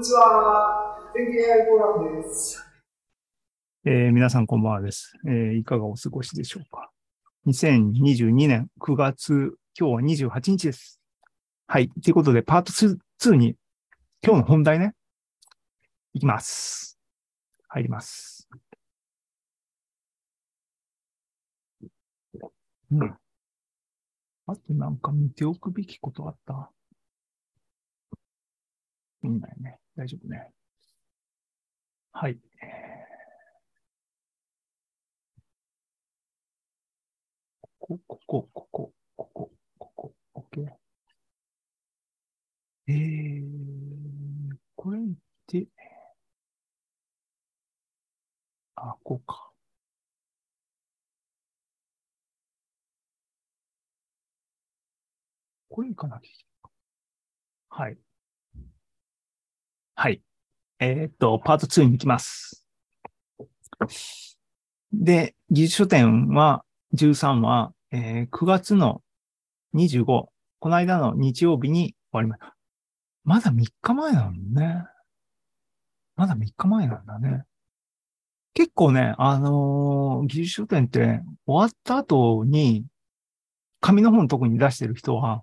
こんにちは。天気 AI フォーラムです。えー皆さんこんばんはです、えーいかがお過ごしでしょうか ?2022 年9月、今日は28日です。はい。ということで、パート 2, 2に、今日の本題ね、いきます。入ります。うん。あとなんか見ておくべきことあった？いいんだよね。大丈夫ね。はい。ここ、ここ、ここ、ここ、ここ、OK。えー、これで、あ、こうか。これいかなきゃいけない。はい。はい。えーっと、パート2に行きます。で、技術書店は、13は、えー9月の25、この間の日曜日に終わりました。まだ3日前なのね。まだ3日前なんだね。結構ね、あのー技術書店って終わった後に、紙の本特に出してる人は、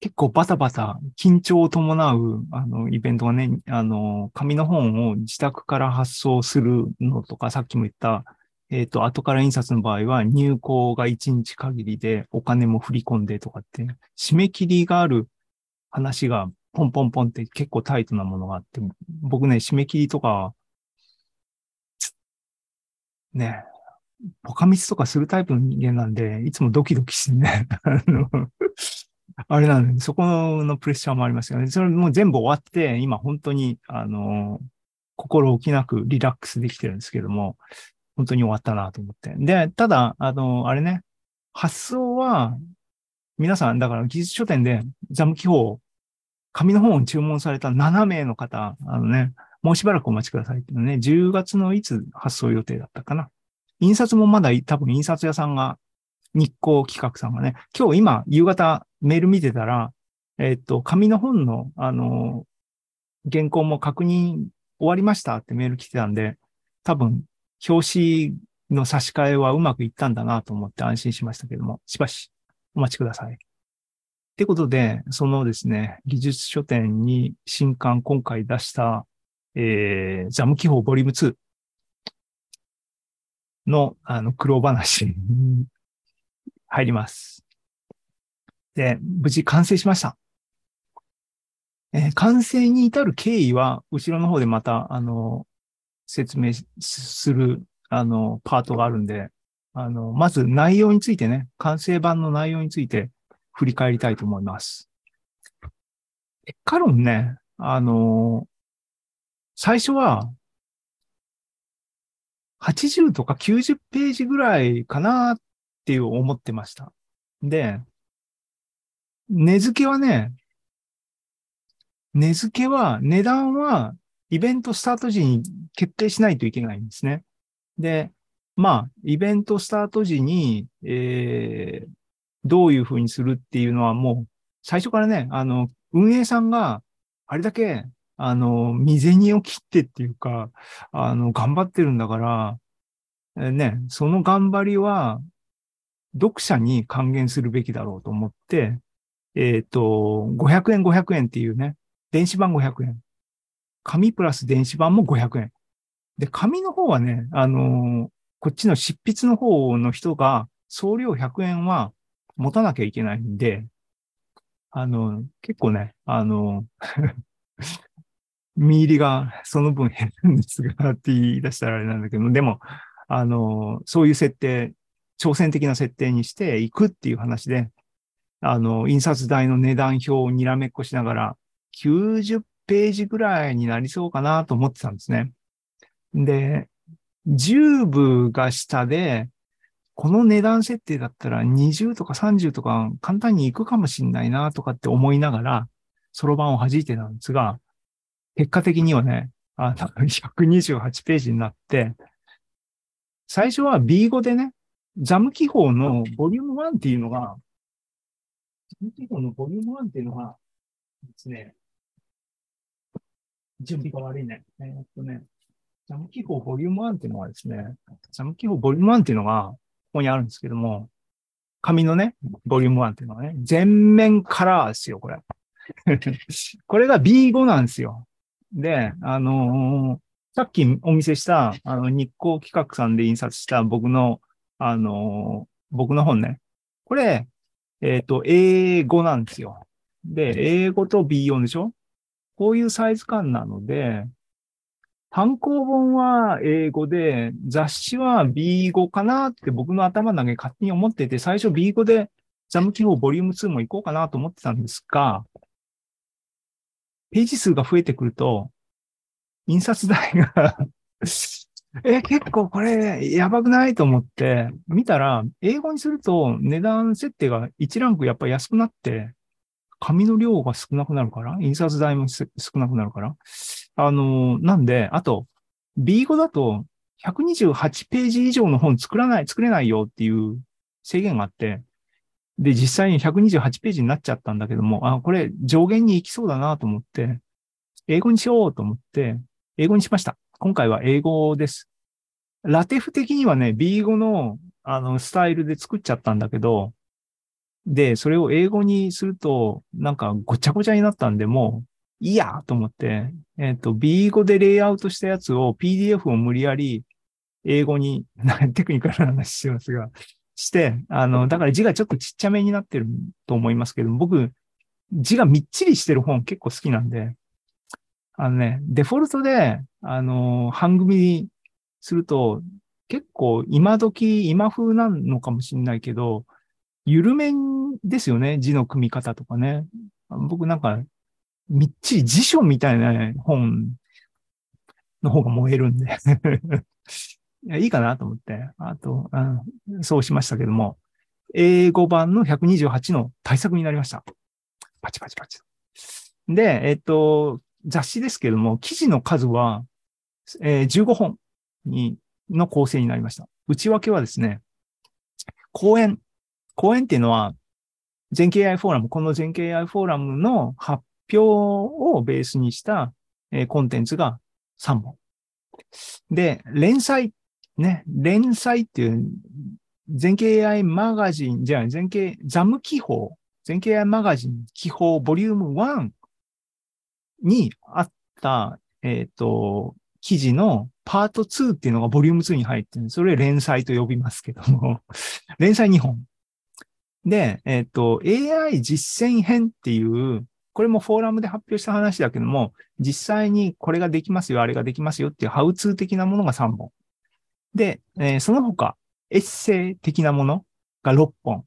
結構バタバタ緊張を伴う、あの、イベントがね、あの、紙の本を自宅から発送するのとか、さっきも言った、えっ、と、後から印刷の場合は入稿が1日限りでお金も振り込んでとかって、締め切りがある話がポンポンポンって結構タイトなものがあって、僕ね、締め切りとか、ね、ポカミスとかするタイプの人間なんで、いつもドキドキしてね、あの、あれなんで、そこのプレッシャーもありますよね。それもう全部終わって、今本当に、あの、心置きなくリラックスできてるんですけども、本当に終わったなと思って。で、ただ、あの、あれね、発送は、皆さん、だから技術書店でザム記法、紙の本を注文された7名の方、あのね、もうしばらくお待ちくださいっていうのね、10月のいつ発送予定だったかな。印刷もまだ多分印刷屋さんが、日光企画さんがね、今日今夕方メール見てたら、えっと、紙の本の、あの、原稿も確認終わりましたってメール来てたんで、多分、表紙の差し替えはうまくいったんだなと思って安心しましたけども、しばしお待ちください。ってことで、そのですね、技術書店に新刊今回出した、えー、ザム記法ボリューム2の、あの、苦労話入ります。で、無事完成しました。えー完成に至る経緯は、後ろの方でまた、あの、説明する、あの、パートがあるんで、あの、まず内容についてね、完成版の内容について振り返りたいと思います。結果論ね、あの、最初は、80とか90ページぐらいかなっていう思ってました。で、値付けはね、値付けは、値段は、イベントスタート時に決定しないといけないんですね。で、まあ、イベントスタート時に、えー、どういうふうにするっていうのはもう、最初からね、あの、運営さんがあれだけ、あの、未銭を切ってっていうか、あの、頑張ってるんだから、ね、その頑張りは、読者に還元するべきだろうと思って、えっ、と、500円500円っていうね、電子版500円。紙プラス電子版も500円。で、紙の方はね、あのーこっちの執筆の方の人が送料100円は持たなきゃいけないんで、あの、結構ね、あの、見入りがその分減るんですがって言い出したらあれなんだけど、でも、あの、そういう設定、挑戦的な設定にしていくっていう話で、あの、印刷代の値段表をにらめっこしながら、90ページぐらいになりそうかなと思ってたんですね。で、10部が下で、この値段設定だったら20とか30とか簡単に行くかもしんないなとかって思いながら、そろばんを弾いてたんですが、結果的にはね、あの128ページになって、最初は B5 でね、ザム記法のボリューム1っていうのが、ザム記法のボリューム1っていうのがですね、準備が悪いね。えーっとね、ジャム記法ボリューム1っていうのはですね、ジャム記法ボリューム1っていうのが、ここにあるんですけども、紙のね、ボリューム1っていうのはね、全面カラーですよ、これ。これが B5 なんですよ。で、あのーさっきお見せした、あの、日光企画さんで印刷した僕の、あのー僕の本ね。これ、えっ、と、英語なんですよ。で、英語と B4 でしょ？こういうサイズ感なので、単行本は英語で、雑誌は B5 かなって僕の頭の中で勝手に思ってて、最初 B5 でジャム記法ボリューム2も行こうかなと思ってたんですが、ページ数が増えてくると、印刷代がえ、結構これやばくないと思って見たら、英語にすると値段設定が1ランクやっぱ安くなって、紙の量が少なくなるから、印刷代も少なくなるから。あの、なんで、あと、B5 だと128ページ以上の本作らない、作れないよっていう制限があって、で、実際に128ページになっちゃったんだけども、あ、これ上限に行きそうだなと思って、英語にしようと思って、英語にしました。今回は英語です。ラテフ的にはね、B5 のあのスタイルで作っちゃったんだけど、で、それを英語にすると、なんかごちゃごちゃになったんで、もういいやと思って、えっ、と、B5 でレイアウトしたやつを PDF を無理やり英語に、テクニカルな話しますが、して、あの、だから字がちょっとちっちゃめになってると思いますけど、僕、字がみっちりしてる本結構好きなんで、あのね、デフォルトで、あの、半組にすると、結構今時、今風なのかもしれないけど、緩めですよね、字の組み方とかね。僕なんか、みっちり辞書みたいな本の方が燃えるんで い。いいかなと思って。あと、うん、そうしましたけども、英語版の128の対策になりました。パチパチパチ。で、えっと、雑誌ですけども、記事の数は、えー、15本に、の構成になりました。内訳はですね、講演。講演っていうのは、全経 AI フォーラム、この全経 AI フォーラムの発表をベースにした、えー、コンテンツが3本。で、連載。ね、連載っていう、全経 AI マガジン、じゃあ、全経、ザム記法、全経 AI マガジン記法ボリューム1にあった、えっ、ー、と、記事のパート2っていうのがボリューム2に入ってるそれ連載と呼びますけども、連載2本。で、えっ、ー、と、AI 実践編っていう、これもフォーラムで発表した話だけども、実際にこれができますよ、あれができますよっていうハウツー的なものが3本。で、えー、その他、エッセイ的なものが6本。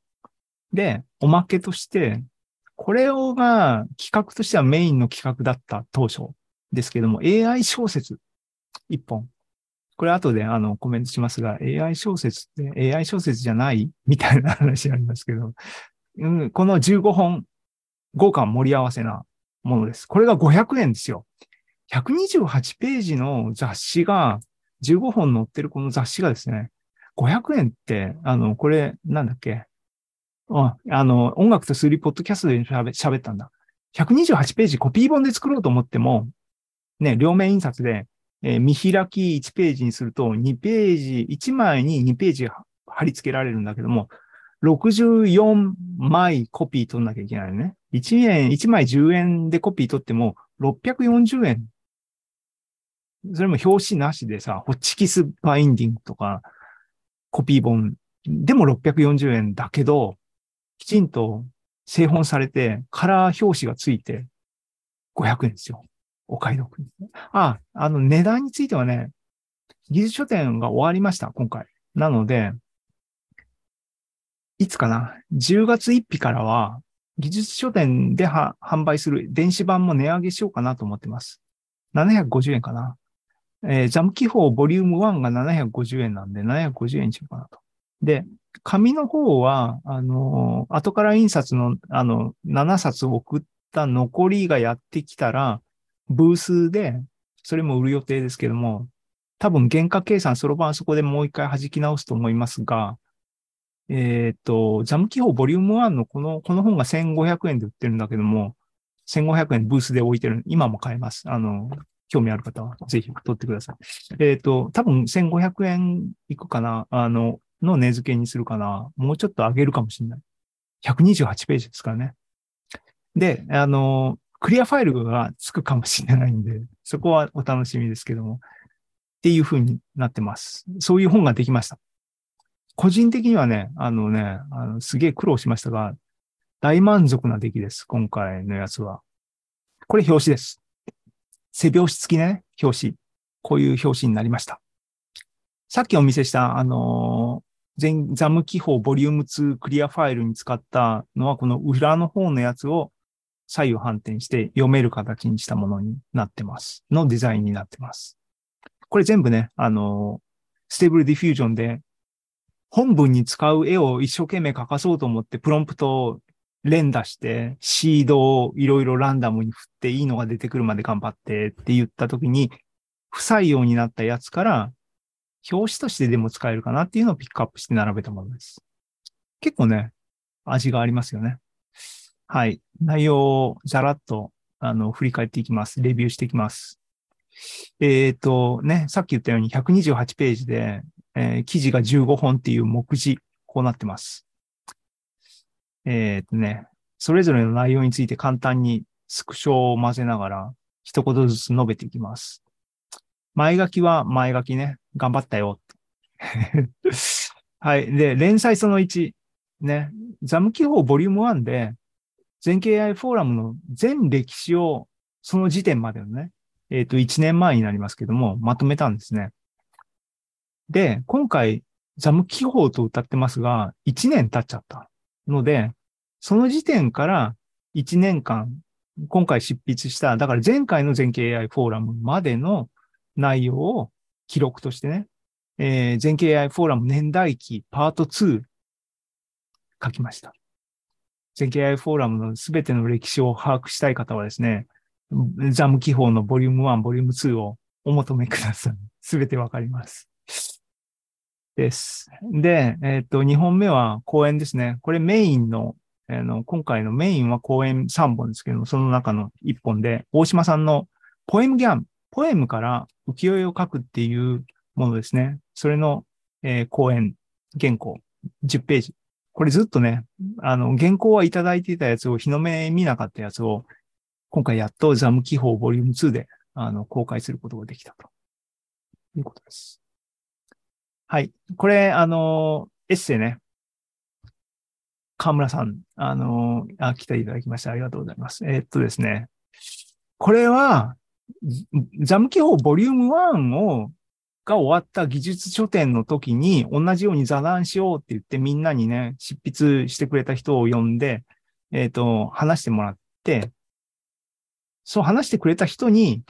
で、おまけとして、これをが企画としてはメインの企画だった当初ですけども、AI 小説1本。これ後であのコメントしますが、AI 小説って AI 小説じゃないみたいな話ありますけど、うん、この15本、豪華盛り合わせなものです。これが500円ですよ。128ページの雑誌が15本載ってるこの雑誌がですね、500円って、あの、これ、なんだっけ？ああの、音楽と数理ポッドキャストで喋ったんだ。128ページコピー本で作ろうと思っても、ね、両面印刷で、えー、見開き1ページにすると2ページ、1枚に2ページ貼り付けられるんだけども、64枚コピー取んなきゃいけないね。1円、1枚10円でコピー取っても640円。それも表紙なしでさ、ホッチキスバインディングとか、コピー本でも640円だけど、きちんと製本されて、カラー表紙がついて500円ですよ。お買い得に。あ、あの値段についてはね、技術書店が終わりました、今回。なので、いつかな ?10 月1日からは、技術書店で販売する電子版も値上げしようかなと思ってます。750円かな。えー、ジャム記法ボリューム1が750円なんで、750円にしようかなと。で、紙の方は、あのー、後から印刷の、あの、7冊送った残りがやってきたら、ブースで、それも売る予定ですけども、多分原価計算そろばんそこでもう一回弾き直すと思いますが、えっ、と、ジャム記法ボリューム1のこの、この本が1500円で売ってるんだけども、1500円ブースで置いてる。今も買えます。あの、興味ある方はぜひ取ってください。えっ、と、多分1500円いくかな？あの、の値付けにするかな？もうちょっと上げるかもしれない。128ページですからね。で、あの、クリアファイルがつくかもしれないんで、そこはお楽しみですけども。っていう風になってます。そういう本ができました。個人的にはね、あのね、あのすげえ苦労しましたが、大満足な出来です。今回のやつは。これ表紙です。背表紙付きね、表紙。こういう表紙になりました。さっきお見せした、あの全ザム記法ボリューム2クリアファイルに使ったのは、この裏の方のやつを左右反転して読める形にしたものになってます。のデザインになってます。これ全部ね、あの Stable Diffusion で本文に使う絵を一生懸命描かそうと思ってプロンプトを連打して、シードをいろいろランダムに振っていいのが出てくるまで頑張ってって言った時に、不採用になったやつから、表紙としてでも使えるかなっていうのをピックアップして並べたものです。結構ね、味がありますよね。はい。内容をざらっと、あの、振り返っていきます。レビューしていきます。えっ、と、ね、さっき言ったように128ページで、えー記事が15本っていう目次、こうなってます。えっ、とね、それぞれの内容について簡単にスクショを混ぜながら、一言ずつ述べていきます。前書きは前書きね、頑張ったよ。はい。で、連載その1。ね、ザム記法ボリューム1で、全経 AI フォーラムの全歴史を、その時点までのね、えっ、と、1年前になりますけども、まとめたんですね。で、今回、ザム記法と歌ってますが、1年経っちゃったので、その時点から1年間、今回執筆した、だから前回の全経 AI フォーラムまでの内容を記録としてね、えー、全経 AI フォーラム年代記パート2書きました。全経 AI フォーラムのすべての歴史を把握したい方はですね、ザム記法のボリューム1、ボリューム2をお求めください。すべてわかります。です。で、えっ、と、2本目は講演ですね。これメインの、あの、今回のメインは講演3本ですけども、その中の1本で、大島さんのポエムギャン、ポエムから浮世絵を書くっていうものですね。それの、えー講演、原稿、10ページ。これずっとね、あの、原稿はいただいていたやつを日の目見なかったやつを、今回やっとザム記法ボリューム2で、あの、公開することができたということです。はい。これ、あの、エッセイね。河村さん、あの、あ、来ていただきましてありがとうございます。えーっとですね。これは、ザム記法ボリューム1を、が終わった技術書店の時に同じように座談しようって言ってみんなにね、執筆してくれた人を呼んで、えっ、と、話してもらって、そう話してくれた人に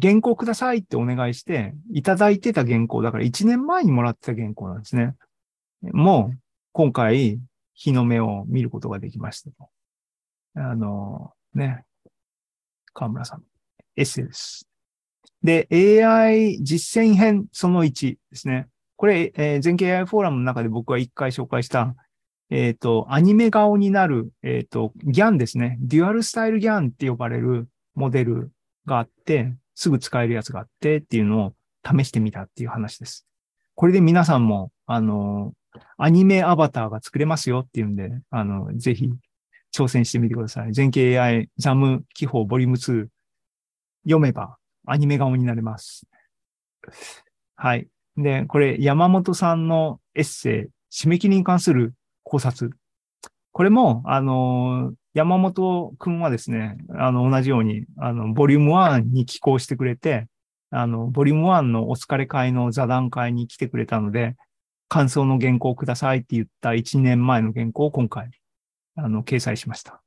原稿くださいってお願いして、いただいてた原稿、だから1年前にもらってた原稿なんですね。もう、今回、日の目を見ることができました。あの、ね、河村さん、エッセイです。で、AI 実践編その1ですね。これ、えー全経 AI フォーラムの中で僕は一回紹介した、えっ、と、アニメ顔になる、えっ、と、ギャンですね。デュアルスタイルギャンって呼ばれるモデルがあって、すぐ使えるやつがあってっていうのを試してみたっていう話です。これで皆さんも、あの、アニメアバターが作れますよっていうんで、あの、ぜひ挑戦してみてください。全経 AI ザム記法ボリューム2読めばアニメ顔になれます。はい。で、これ山本さんのエッセイ、締め切りに関する考察。これも、あの、山本くんはですね、あの、同じように、あの、ボリューム1に寄稿してくれて、あの、ボリューム1のお疲れ会の座談会に来てくれたので、感想の原稿をくださいって言った1年前の原稿を今回、あの、掲載しました。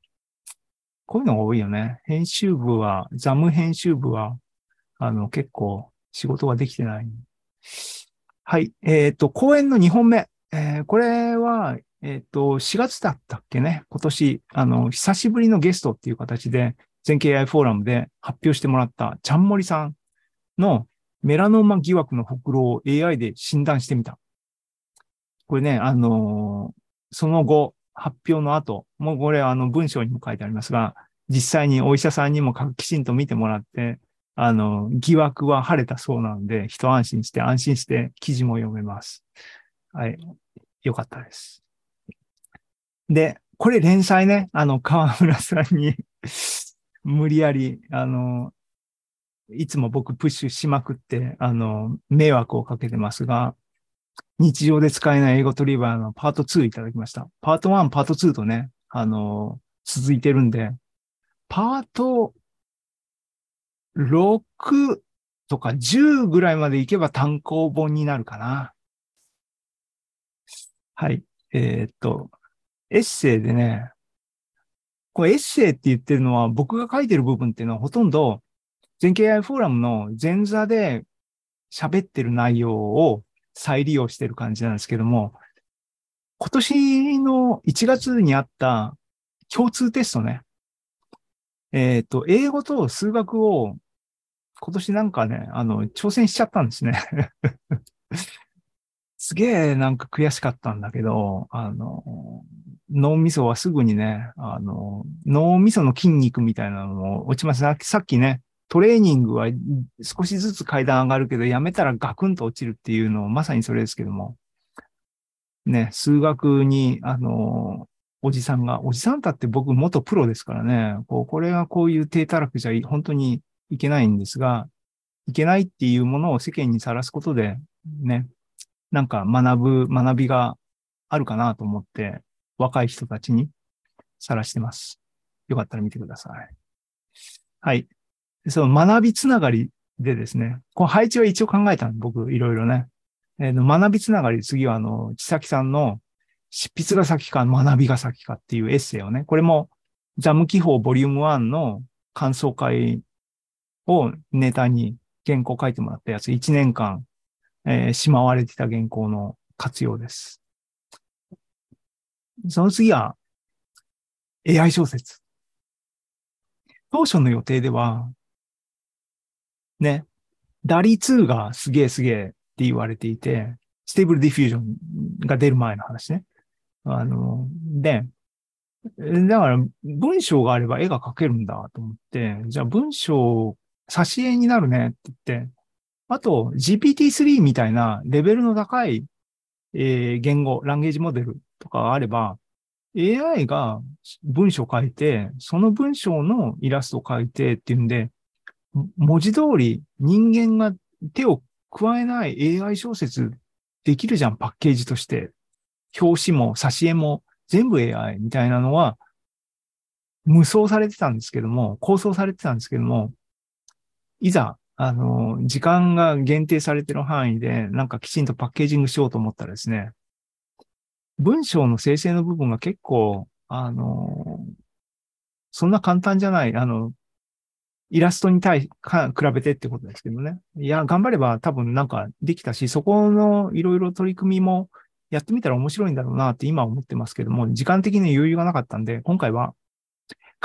こういうのが多いよね。編集部は、ザム編集部は、あの、結構仕事ができてない。はい。えっ、と、講演の2本目。えーこれは、えっ、と、4月だったっけね。今年、あの、久しぶりのゲストっていう形で、全経 AI フォーラムで発表してもらった、ちゃんもりさんのメラノーマ疑惑のほくろを AI で診断してみた。これね、あのその後、発表の後、もうこれあの文章にも書いてありますが、実際にお医者さんにもきちんと見てもらって、あの、疑惑は晴れたそうなので、一安心して安心して記事も読めます。はい。よかったです。で、これ連載ね、あの、河村さんに 無理やり、あの、いつも僕プッシュしまくって、あの、迷惑をかけてますが、日常で使えない英語トリバーのパート2いただきました。パート1、パート2とね、あの、続いてるんで、パート6とか10ぐらいまでいけば単行本になるかな。はい。えーっと、エッセイでね、これエッセイって言ってるのは僕が書いてる部分っていうのはほとんど全経 AI フォーラムの前座で喋ってる内容を再利用してる感じなんですけども、今年の1月にあった共通テストね。えっ、と、英語と数学を今年なんかね、あの、挑戦しちゃったんですね。すげえなんか悔しかったんだけど、あの、脳みそはすぐにね、あの、脳みその筋肉みたいなのも落ちます。ささっきね、トレーニングは少しずつ階段上がるけど、やめたらガクンと落ちるっていうのをまさにそれですけども。ね、数学に、あの、おじさんが、おじさんだって僕元プロですからね、こう、これがこういう低たらくじゃ本当にいけないんですが、いけないっていうものを世間にさらすことで、ね、なんか学ぶ、学びがあるかなと思って、若い人たちにさらしてます。よかったら見てください。はい。その学びつながりでですね、この配置は一応考えたの、僕、いろいろね。えーと学びつながり、次はあの、千崎さんの執筆が先か学びが先かっていうエッセイをね、これもザム記法ボリューム1の感想会をネタに原稿書いてもらったやつ、1年間、えーしまわれてた原稿の活用です。その次は AI 小説。当初の予定では、ね、 DALL-E 2がすげえすげえって言われていて、 Stable Diffusion が出る前の話ね。あの、で、だから文章があれば絵が描けるんだと思って、じゃあ文章、挿絵になるねって言って、あと GPT-3 みたいなレベルの高い、えー言語、ランゲージモデルとかあれば、AI が文章を書いて、その文章のイラストを書いてっていうんで、文字通り人間が手を加えない AI 小説できるじゃん、パッケージとして。表紙も挿絵も全部 AI みたいなのは無双されてたんですけども、構想されてたんですけども、いざ、あの、時間が限定されてる範囲で、なんかきちんとパッケージングしようと思ったらですね、文章の生成の部分が結構、あの、そんな簡単じゃない、あの、イラストに対か、比べてってことですけどね。いや、頑張れば多分なんかできたし、そこのいろいろ取り組みもやってみたら面白いんだろうなって今思ってますけども、時間的に余裕がなかったんで、今回は、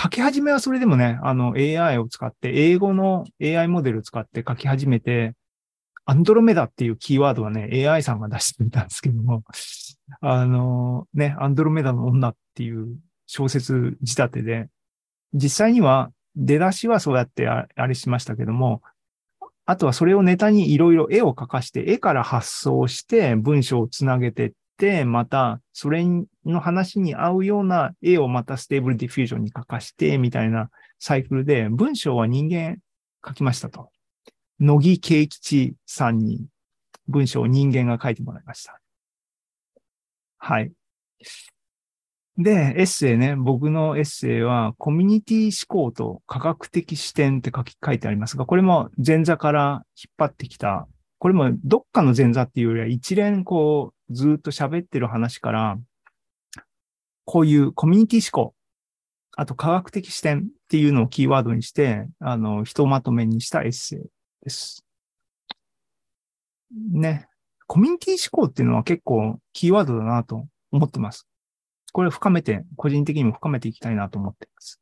書き始めはそれでもね、あの AI を使って、英語の AI モデルを使って書き始めて、アンドロメダっていうキーワードはね、AI さんが出してみたんですけども、あのね、アンドロメダの女っていう小説仕立てで、実際には出だしはそうやってあれしましたけども、あとはそれをネタにいろいろ絵を描かして、絵から発想して文章をつなげてって、またそれの話に合うような絵をまた Stable Diffusion に描かして、みたいなサイクルで文章は人間書きましたと。乃木慶吉さんに文章を人間が書いてもらいました。はい。で、エッセイね、僕のエッセイは、コミュニティ思考と科学的視点って書き、書いてありますが、これも前座から引っ張ってきた、これもどっかの前座っていうよりは一連こう、ずっと喋ってる話から、こういうコミュニティ思考、あと科学的視点っていうのをキーワードにして、あの、ひとまとめにしたエッセイです。ね。コミュニティ思考っていうのは結構キーワードだなと思ってます。これ深めて、個人的にも深めていきたいなと思っています。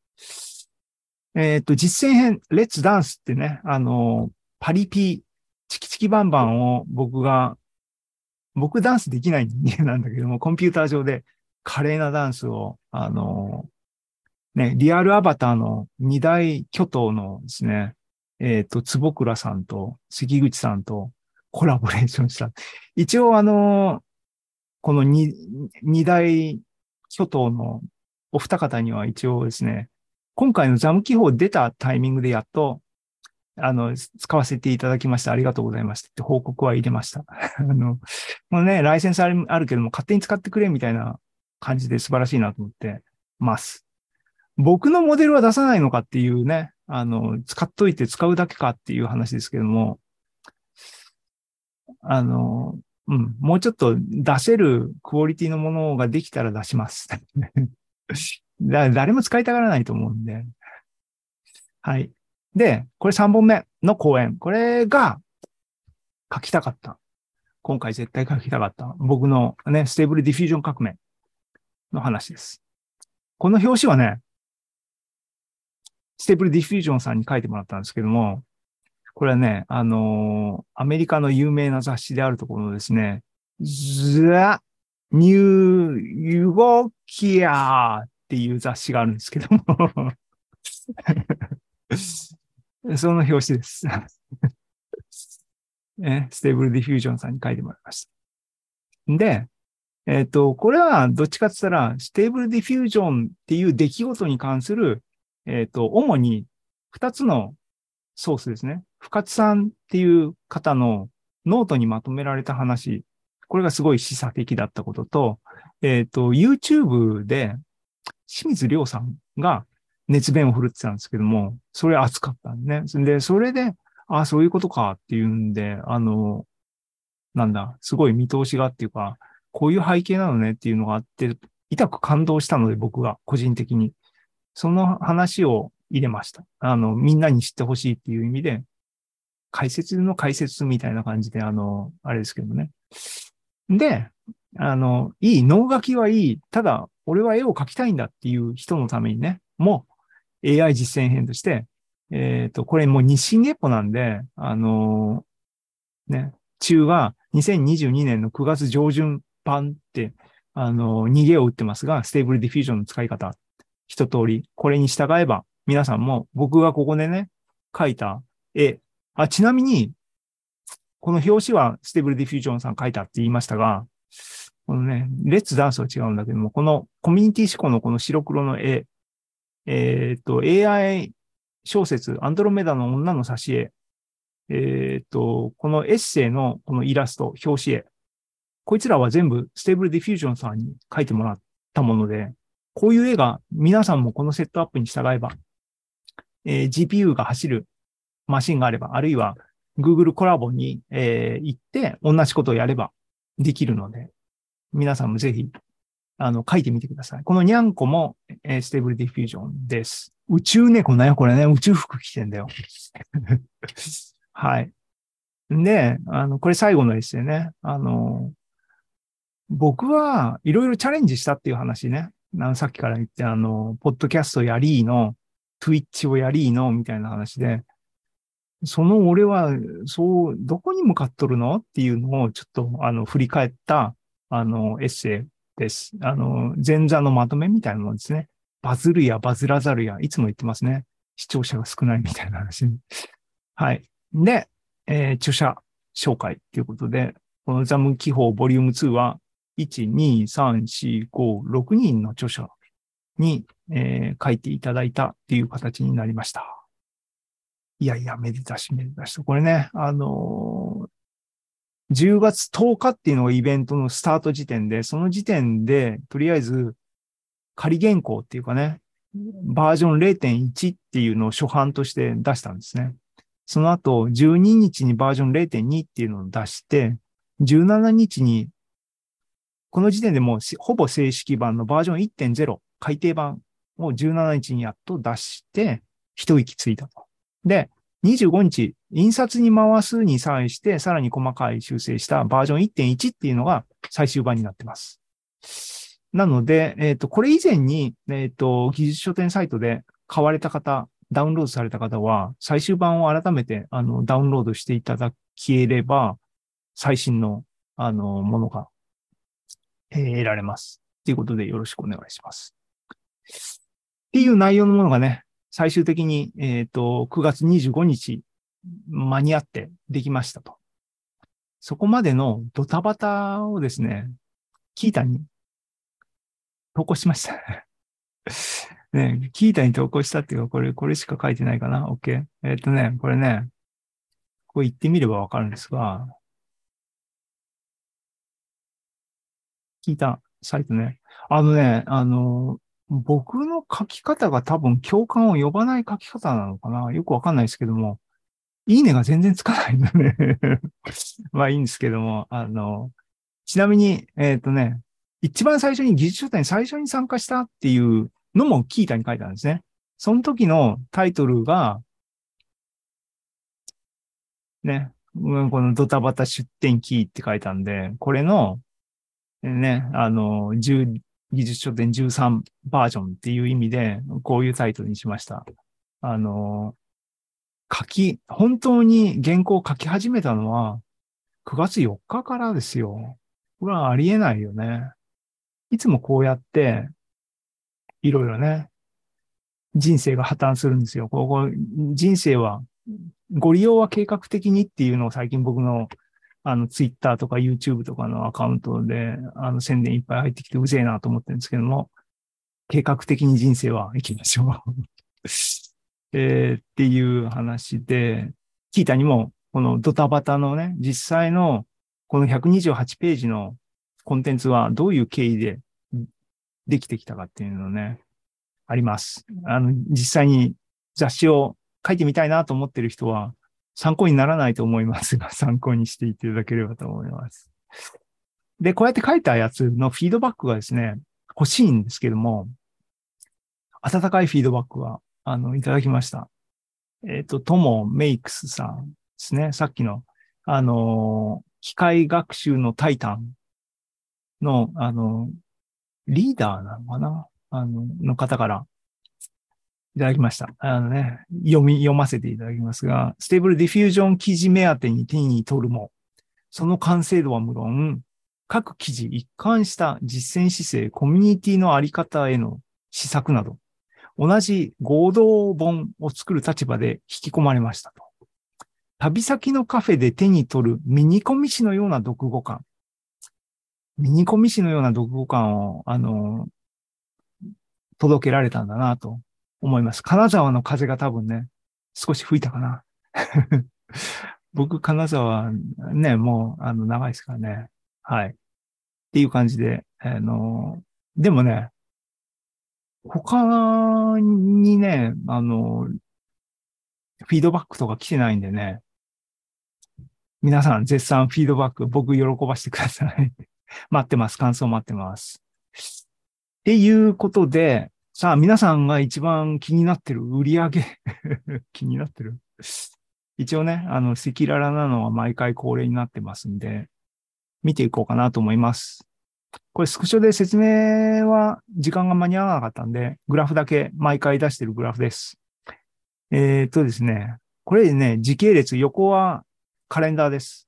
えっ、と、実践編、レッツダンスってね、あの、パリピ、チキチキバンバンを僕が、僕ダンスできない人間なんだけども、コンピューター上で華麗なダンスを、あの、ね、リアルアバターの二大巨頭のですね、えっ、と、坪倉さんと関口さんとコラボレーションした。一応あの、この二二大巨頭のお二方には一応ですね、今回のザム記法出たタイミングでやっと、あの、使わせていただきました。ありがとうございましたって報告は入れました。あの、もうね、ライセンスあるあるけども、勝手に使ってくれみたいな感じで素晴らしいなと思ってます。僕のモデルは出さないのかっていうね、あの、使っといて使うだけかっていう話ですけども、あの、うん、もうちょっと出せるクオリティのものができたら出します。だ誰も使いたがらないと思うんで。はい。で、これ3本目の講演。これが書きたかった。今回絶対書きたかった。僕のね、 Stable Diffusion 革命の話です。この表紙はね、 Stable Diffusion さんに書いてもらったんですけども、これはね、あのーアメリカの有名な雑誌であるところのですね、 The New Yorker っていう雑誌があるんですけども、その表紙です。ね、 Stable Diffusion さんに書いてもらいました。で、えっ、と、これはどっちかって言ったら、 Stable Diffusion っていう出来事に関する、えっ、と、主に二つのソースですね。深津さんっていう方のノートにまとめられた話、これがすごい示唆的だったことと、えっ、と、YouTube で清水亮さんが熱弁を振るってたんですけども、それ熱かったんでね。で、それで、あそういうことかっていうんで、あの、なんだ、すごい見通しがっていうか、こういう背景なのねっていうのがあって、痛く感動したので僕が個人的に。その話を入れました。あの、みんなに知ってほしいっていう意味で、解説の解説みたいな感じで、あの、あれですけどね。で、あの、いい、能書きはいい。ただ、俺は絵を描きたいんだっていう人のためにね、もう AI 実践編として、えっ、と、これもう日進月歩なんで、あのね、中は2022年の9月上旬版って、あの逃げを打ってますが、 Stable Diffusion の使い方、一通り、これに従えば、皆さんも僕がここでね、描いた絵、あ、ちなみに、この表紙は Stable Diffusion さん描いたって言いましたが、このね、 Let's Dance は違うんだけども、このコミュニティ思考のこの白黒の絵、えっ、と、AI 小説、アンドロメダの女の挿絵、えっ、と、このエッセイのこのイラスト、表紙絵、こいつらは全部 Stable Diffusion さんに描いてもらったもので、こういう絵が皆さんもこのセットアップに従えば、えー GPU が走るマシンがあれば、あるいは Google Colab に、えー行って同じことをやればできるので、皆さんもぜひ、あの、書いてみてください。このニャンコも、えー Stable Diffusion です。宇宙猫だよ、これね。宇宙服着てんだよ。はい。で、あの、これ最後のエッセイね。あの、僕はいろいろチャレンジしたっていう話ね。さっきから言って、あの、ポッドキャストやりーの、Twitch をやりーの、みたいな話で、その俺は、そう、どこに向かっとるの？っていうのをちょっと、あの、振り返った、あの、エッセイです。あの、前座のまとめみたいなものですね。バズるやバズらざるや、いつも言ってますね。視聴者が少ないみたいな話。はい。で、えー著者紹介ということで、このザム記法ボリューム2は、1、2、3、4、5、6人の著者に、えー書いていただいたっていう形になりました。いやいや、めでたしめでたしと。これね、あのー10月10日っていうのがイベントのスタート時点で、その時点で、とりあえず、仮原稿っていうかね、バージョン0.1っていうのを初版として出したんですね。その後、12日にバージョン0.2っていうのを出して、17日に、この時点でもうほぼ正式版のバージョン1.0改訂版を17日にやっと出して、一息ついたと。で、25日、印刷に回すに際して、さらに細かい修正したバージョン1.1っていうのが最終版になってます。なので、えっ、と、これ以前に、えっ、と、技術書店サイトで買われた方、ダウンロードされた方は、最終版を改めて、あの、ダウンロードしていただければ、最新の、あの、ものが、えー得られます。ということで、よろしくお願いします。っていう内容のものがね、最終的に、えっ、と、9月25日間に合ってできましたと。そこまでのドタバタをですね、キータに投稿しました。ね、キータに投稿したっていうか、これ、これしか書いてないかな ?OK。えっ、とね、これね、これ言ってみればわかるんですが、聞いたサイトね。あのね、あの、僕の書き方が多分共感を呼ばない書き方なのかな？よくわかんないですけども、いいねが全然つかないのね。まあいいんですけども、あの、ちなみに、えっ、とね、一番最初に技術書店最初に参加したっていうのもキータに書いてあるんですね。その時のタイトルが、ね、このドタバタ出店キーって書いたんで、これの、ね、あの、10技術書店13バージョンっていう意味で、こういうタイトルにしました。あの、書き、本当に原稿を書き始めたのは9月4日からですよ。これはありえないよね。いつもこうやって、いろいろね、人生が破綻するんですよ。ここ、人生は、ご利用は計画的にっていうのを最近僕のあの、ツイッターとか YouTube とかのアカウントで、あの、宣伝いっぱい入ってきてうぜえなと思ってるんですけども、計画的に人生は生きましょうえー、っていう話で、キータにも、このドタバタのね、実際のこの128ページのコンテンツはどういう経緯でできてきたかっていうのね、あります。あの、実際に雑誌を書いてみたいなと思ってる人は、参考にならないと思いますが、参考にしていただければと思います。で、こうやって書いたやつのフィードバックがですね、欲しいんですけども、温かいフィードバックは、あの、いただきました。えっ、ー、と、トモメイクスさんですね。さっきの、あの、機械学習のタイタンの、あの、リーダーなのかな？あの、の方から、いただきました。あのね、読み、読ませていただきますが、 Stable Diffusion 記事目当てに手に取るも、その完成度は無論、各記事一貫した実践姿勢、コミュニティのあり方への施策など、同じ合同本を作る立場で引き込まれましたと。旅先のカフェで手に取るミニコミ誌のような読語感。ミニコミ誌のような読語感を、あの、届けられたんだなと思います。金沢の風が多分ね、少し吹いたかな。僕、金沢ね、もう、あの、長いですからね。はい。っていう感じで、あの、でもね、他にね、あの、フィードバックとか来てないんでね、皆さん絶賛フィードバック僕喜ばしてください。待ってます。感想待ってます。っていうことで、さあ、皆さんが一番気になってる売り上げ 気になってる一応ね、あの、赤裸々なのは毎回恒例になってますんで、見ていこうかなと思います。これスクショで説明は時間が間に合わなかったんで、グラフだけ毎回出してるグラフです。えー、っとですね、これね、時系列、横はカレンダーです。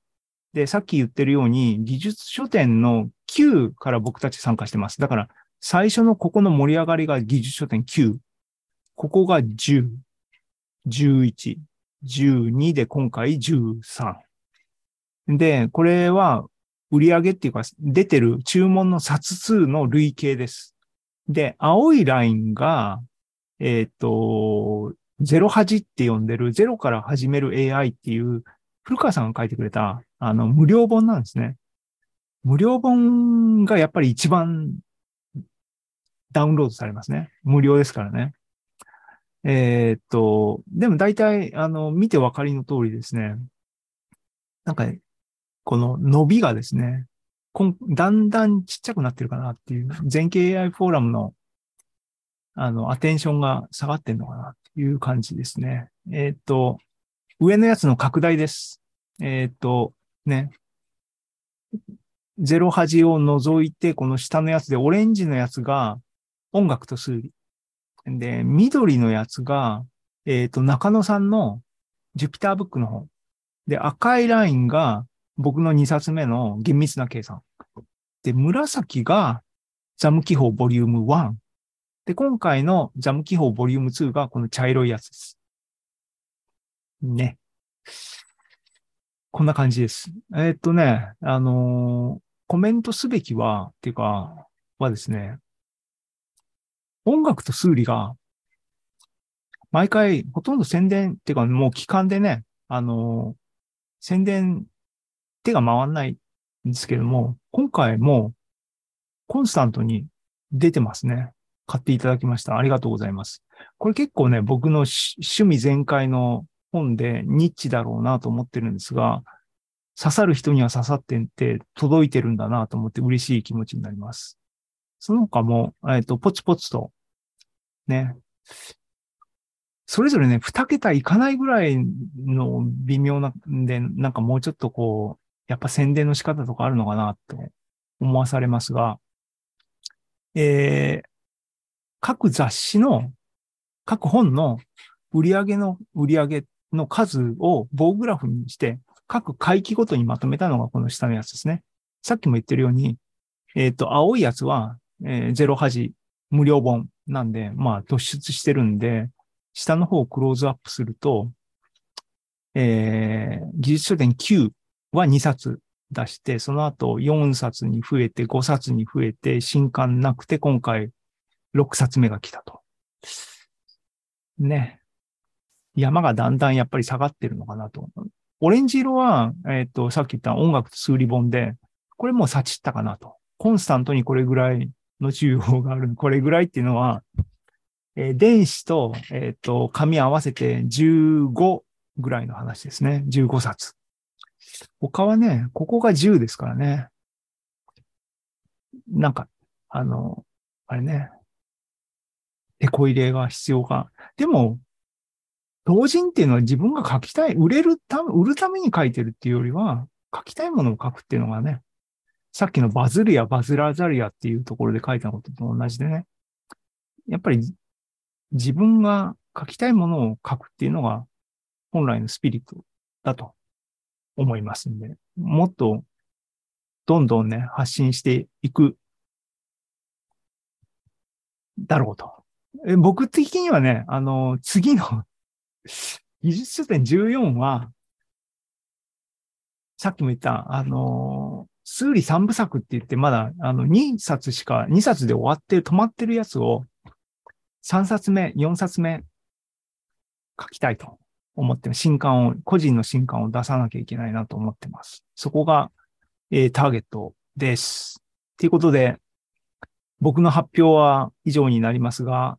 で、さっき言ってるように、技術書店の9から僕たち参加してます。だから、最初のここの盛り上がりが技術書店9。ここが10、11、12で今回13。で、これは売上っていうか出てる注文の冊数の累計です。で、青いラインが、えっ、ー、と、08って呼んでる0から始める AI っていう古川さんが書いてくれたあの無料本なんですね。無料本がやっぱり一番ダウンロードされますね。無料ですからね。えー、っと、でも大体、あの、見てわかりの通りですね。なんか、この伸びがですね、だんだんちっちゃくなってるかなっていう、全景 AI フォーラムの、あの、アテンションが下がってんのかなっていう感じですね。えー、っと、上のやつの拡大です。えー、っと、ね。0端を除いて、この下のやつで、オレンジのやつが、音楽と数理。で、緑のやつが、えっ、ー、と、中野さんのジュピターブックの方。で、赤いラインが僕の2冊目の厳密な計算。で、紫がザム記法ボリューム1。で、今回のザム記法ボリューム2がこの茶色いやつです。ね。こんな感じです。えーっとね、あのーコメントすべきは、っていうか、はですね、音楽と数理が、毎回、ほとんど宣伝、っていうか、もう期間でね、あのー宣伝、手が回んないんですけども、今回も、コンスタントに出てますね。買っていただきました。ありがとうございます。これ結構ね、僕の趣味全開の本でニッチだろうなと思ってるんですが、刺さる人には刺さってて届いてるんだなと思って嬉しい気持ちになります。その他も、えっ、と、ポツポツと、ね。それぞれね、二桁いかないぐらいの微妙なんで、なんかもうちょっとこう、やっぱ宣伝の仕方とかあるのかなと思わされますが、えー、各雑誌の、各本の売り上げの売り上げの数を棒グラフにして、各回帰ごとにまとめたのがこの下のやつですね。さっきも言ってるように、えっ、と、青いやつは、えーゼロ端無料本なんで、まあ突出してるんで、下の方をクローズアップすると、えー技術書店9は2冊出して、その後4冊に増えて、5冊に増えて、新刊なくて、今回6冊目が来たと。ね。山がだんだんやっぱり下がってるのかなと。オレンジ色は、えっ、と、さっき言った音楽と数理本で、これもう幸ったかなと。コンスタントにこれぐらいの需要がある。これぐらいっていうのは、えー電子と、えっ、と、紙合わせて15ぐらいの話ですね。15冊。他はね、ここが10ですからね。なんか、あの、あれね、手こ入れが必要か。でも、同人っていうのは自分が書きたい、売れるため、売るために書いてるっていうよりは、書きたいものを書くっていうのがね、さっきのバズるやバズらざるやっていうところで書いたことと同じでね、やっぱり自分が書きたいものを書くっていうのが本来のスピリットだと思いますんで、もっとどんどんね、発信していくだろうと。僕的にはね、あの、次の 技術書店14は、さっきも言った、あの、数理三部作って言って、まだ、あの、2冊しか、2冊で終わってる、止まってるやつを、3冊目、4冊目、書きたいと思ってます、新刊を、個人の新刊を出さなきゃいけないなと思ってます。そこが、えーターゲットです。ということで、僕の発表は以上になりますが、